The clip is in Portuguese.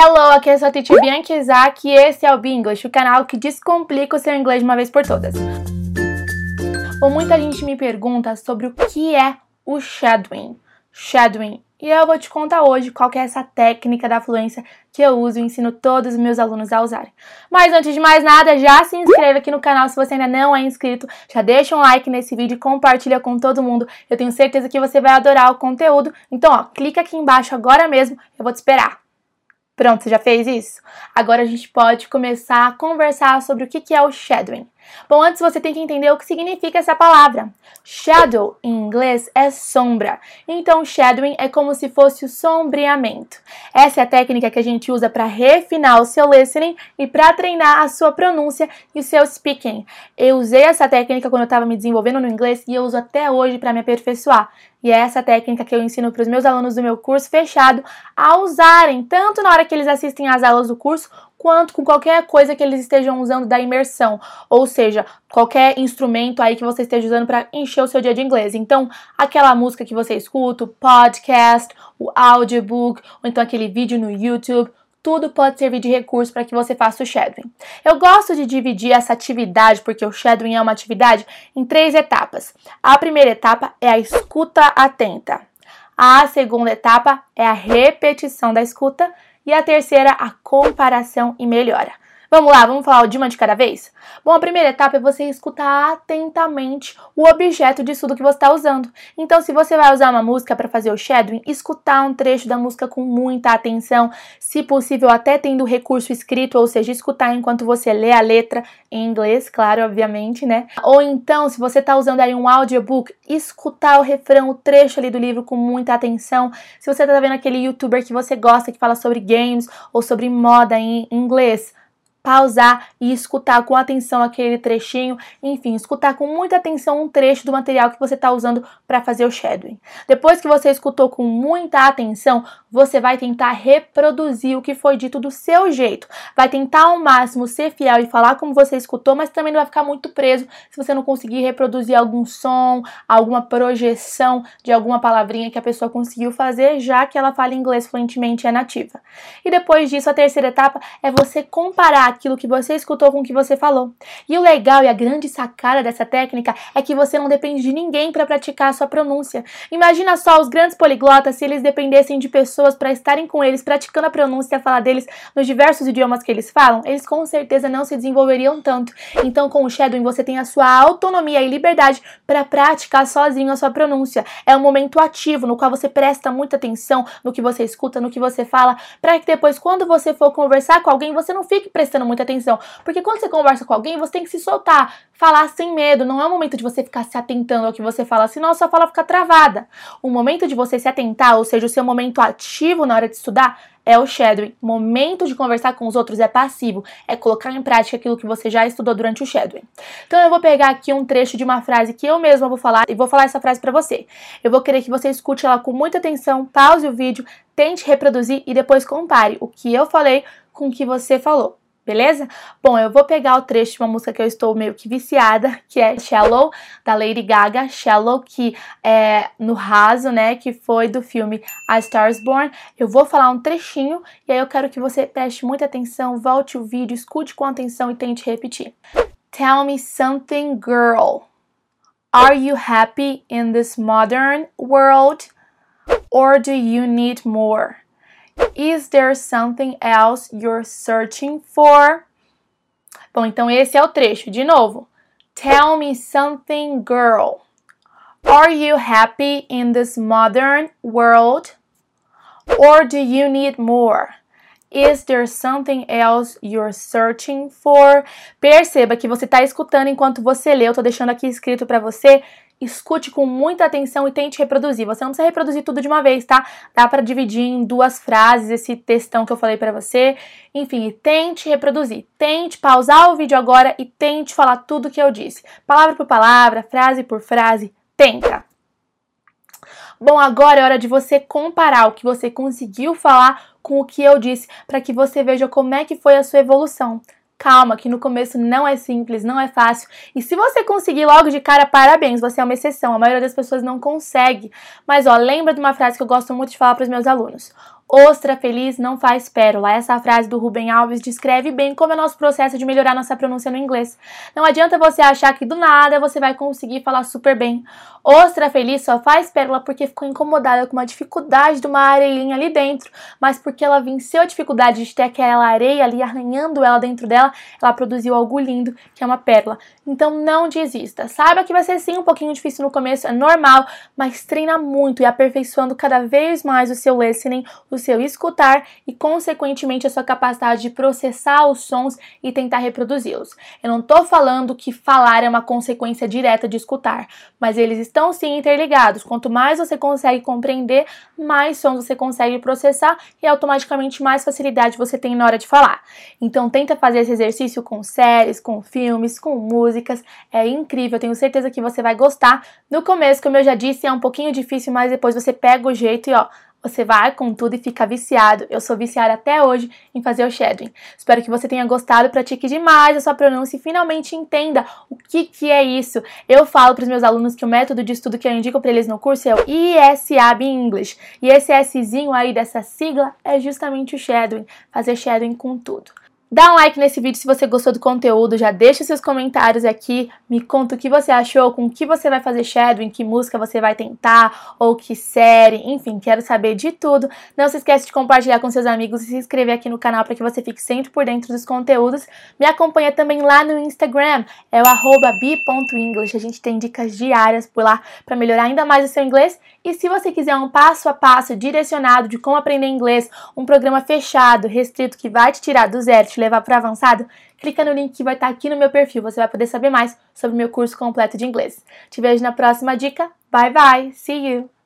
Hello, aqui é a sua teacher Bianca Isaac e esse é o Binglish, o canal que descomplica o seu inglês de uma vez por todas. Bom, muita gente me pergunta sobre o que é o shadowing. Shadowing. E eu vou te contar hoje qual é essa técnica da fluência que eu uso e ensino todos os meus alunos a usarem. Mas antes de mais nada, já se inscreve aqui no canal se você ainda não é inscrito, já deixa um like nesse vídeo e compartilha com todo mundo. Eu tenho certeza que você vai adorar o conteúdo. Então, ó, clica aqui embaixo agora mesmo, eu vou te esperar. Pronto, já fez isso? Agora a gente pode começar a conversar sobre o que é o shadowing. Bom, antes você tem que entender o que significa essa palavra. Shadow, em inglês, é sombra. Então, shadowing é como se fosse o sombreamento. Essa é a técnica que a gente usa para refinar o seu listening e para treinar a sua pronúncia e o seu speaking. Eu usei essa técnica quando eu estava me desenvolvendo no inglês e eu uso até hoje para me aperfeiçoar. E é essa técnica que eu ensino para os meus alunos do meu curso fechado a usarem, tanto na hora que eles assistem às aulas do curso, quanto com qualquer coisa que eles estejam usando da imersão, ou seja, qualquer instrumento aí que você esteja usando para encher o seu dia de inglês. Então, aquela música que você escuta, o podcast, o audiobook, ou então aquele vídeo no YouTube, tudo pode servir de recurso para que você faça o shadowing. Eu gosto de dividir essa atividade, porque o shadowing é uma atividade, em três etapas. A primeira etapa é a escuta atenta. A segunda etapa é a repetição da escuta e a terceira, a comparação e melhora. Vamos lá, vamos falar de uma de cada vez? Bom, a primeira etapa é você escutar atentamente o objeto de estudo que você está usando. Então, se você vai usar uma música para fazer o shadowing, escutar um trecho da música com muita atenção, se possível até tendo recurso escrito, ou seja, escutar enquanto você lê a letra em inglês, claro, obviamente, né? Ou então, se você está usando aí um audiobook, escutar o refrão, o trecho ali do livro com muita atenção. Se você está vendo aquele youtuber que você gosta que fala sobre games ou sobre moda em inglês, pausar e escutar com atenção aquele trechinho, enfim, escutar com muita atenção um trecho do material que você está usando para fazer o shadowing. Depois que você escutou com muita atenção, você vai tentar reproduzir o que foi dito do seu jeito. Vai tentar ao máximo ser fiel e falar como você escutou, mas também não vai ficar muito preso se você não conseguir reproduzir algum som, alguma projeção de alguma palavrinha que a pessoa conseguiu fazer, já que ela fala inglês fluentemente e é nativa. E depois disso, a terceira etapa é você comparar aquilo que você escutou com o que você falou. E o legal e a grande sacada dessa técnica é que você não depende de ninguém para praticar a sua pronúncia. Imagina só os grandes poliglotas se eles dependessem de pessoas para estarem com eles praticando a pronúncia e a fala deles nos diversos idiomas que eles falam, eles com certeza não se desenvolveriam tanto. Então, com o shadowing você tem a sua autonomia e liberdade para praticar sozinho a sua pronúncia. É um momento ativo no qual você presta muita atenção no que você escuta, no que você fala, para que depois quando você for conversar com alguém, você não fique prestando muita atenção. Porque quando você conversa com alguém, você tem que se soltar, falar sem medo. Não é o momento de você ficar se atentando ao que você fala, senão a sua fala fica travada. O momento de você se atentar, ou seja, o seu momento ativo na hora de estudar, é o shadowing. Momento de conversar com os outros é passivo, é colocar em prática aquilo que você já estudou durante o shadowing. Então eu vou pegar aqui um trecho de uma frase que eu mesma vou falar e vou falar essa frase para você. Eu vou querer que você escute ela com muita atenção, pause o vídeo, tente reproduzir e depois compare o que eu falei com o que você falou beleza? Bom, eu vou pegar o trecho de uma música que eu estou meio que viciada, que é Shallow, da Lady Gaga, Shallow, que é no raso, né, que foi do filme A Star is Born. Eu vou falar um trechinho e aí eu quero que você preste muita atenção, volte o vídeo, escute com atenção e tente repetir. Tell me something, girl. Are you happy in this modern world? Or do you need more? Is there something else you're searching for? Bom, então esse é o trecho. De novo. Tell me something, girl. Are you happy in this modern world? Or do you need more? Is there something else you're searching for? Perceba que você está escutando enquanto você lê. Eu estou deixando aqui escrito para você escute com muita atenção e tente reproduzir. Você não precisa reproduzir tudo de uma vez, tá? Dá para dividir em duas frases esse textão que eu falei para você. Enfim, tente reproduzir. Tente pausar o vídeo agora e tente falar tudo que eu disse. Palavra por palavra, frase por frase. Tenta. Bom, agora é hora de você comparar o que você conseguiu falar com o que eu disse, para que você veja como é que foi a sua evolução. Calma, que no começo não é simples, não é fácil. E se você conseguir logo de cara, parabéns, você é uma exceção. A maioria das pessoas não consegue. Mas ó, lembra de uma frase que eu gosto muito de falar para os meus alunos. Ostra feliz não faz pérola. Essa frase do Ruben Alves descreve bem como é nosso processo de melhorar nossa pronúncia no inglês. Não adianta você achar que do nada você vai conseguir falar super bem. Ostra feliz só faz pérola porque ficou incomodada com uma dificuldade de uma areinha ali dentro, mas porque ela venceu a dificuldade de ter aquela areia ali arranhando ela dentro dela, ela produziu algo lindo, que é uma pérola. Então não desista. Saiba que vai ser sim um pouquinho difícil no começo, é normal, mas treina muito e aperfeiçoando cada vez mais o seu listening, o seu escutar e, consequentemente, a sua capacidade de processar os sons e tentar reproduzi-los. Eu não estou falando que falar é uma consequência direta de escutar, mas eles estão sim interligados. Quanto mais você consegue compreender, mais sons você consegue processar e automaticamente mais facilidade você tem na hora de falar. Então tenta fazer esse exercício com séries, com filmes, com músicas. É incrível, tenho certeza que você vai gostar. No começo, como eu já disse, é um pouquinho difícil, mas depois você pega o jeito e ó, você vai com tudo e fica viciado. Eu sou viciada até hoje em fazer o shadowing. Espero que você tenha gostado, pratique demais a sua pronúncia e finalmente entenda o que, que é isso. Eu falo para os meus alunos que o método de estudo que eu indico para eles no curso é o ISAB English. E esse Szinho aí dessa sigla é justamente o shadowing, fazer shadowing com tudo. Dá um like nesse vídeo se você gostou do conteúdo, já deixa seus comentários aqui, me conta o que você achou, com que você vai fazer shadowing, que música você vai tentar, ou que série, enfim, quero saber de tudo. Não se esqueça de compartilhar com seus amigos e se inscrever aqui no canal para que você fique sempre por dentro dos conteúdos. Me acompanha também lá no Instagram, é o arroba a gente tem dicas diárias por lá para melhorar ainda mais o seu inglês. E se você quiser um passo a passo direcionado de como aprender inglês, um programa fechado, restrito, que vai te tirar do zero, te levar para o avançado, clica no link que vai estar tá aqui no meu perfil. Você vai poder saber mais sobre o meu curso completo de inglês. Te vejo na próxima dica. Bye bye. See you.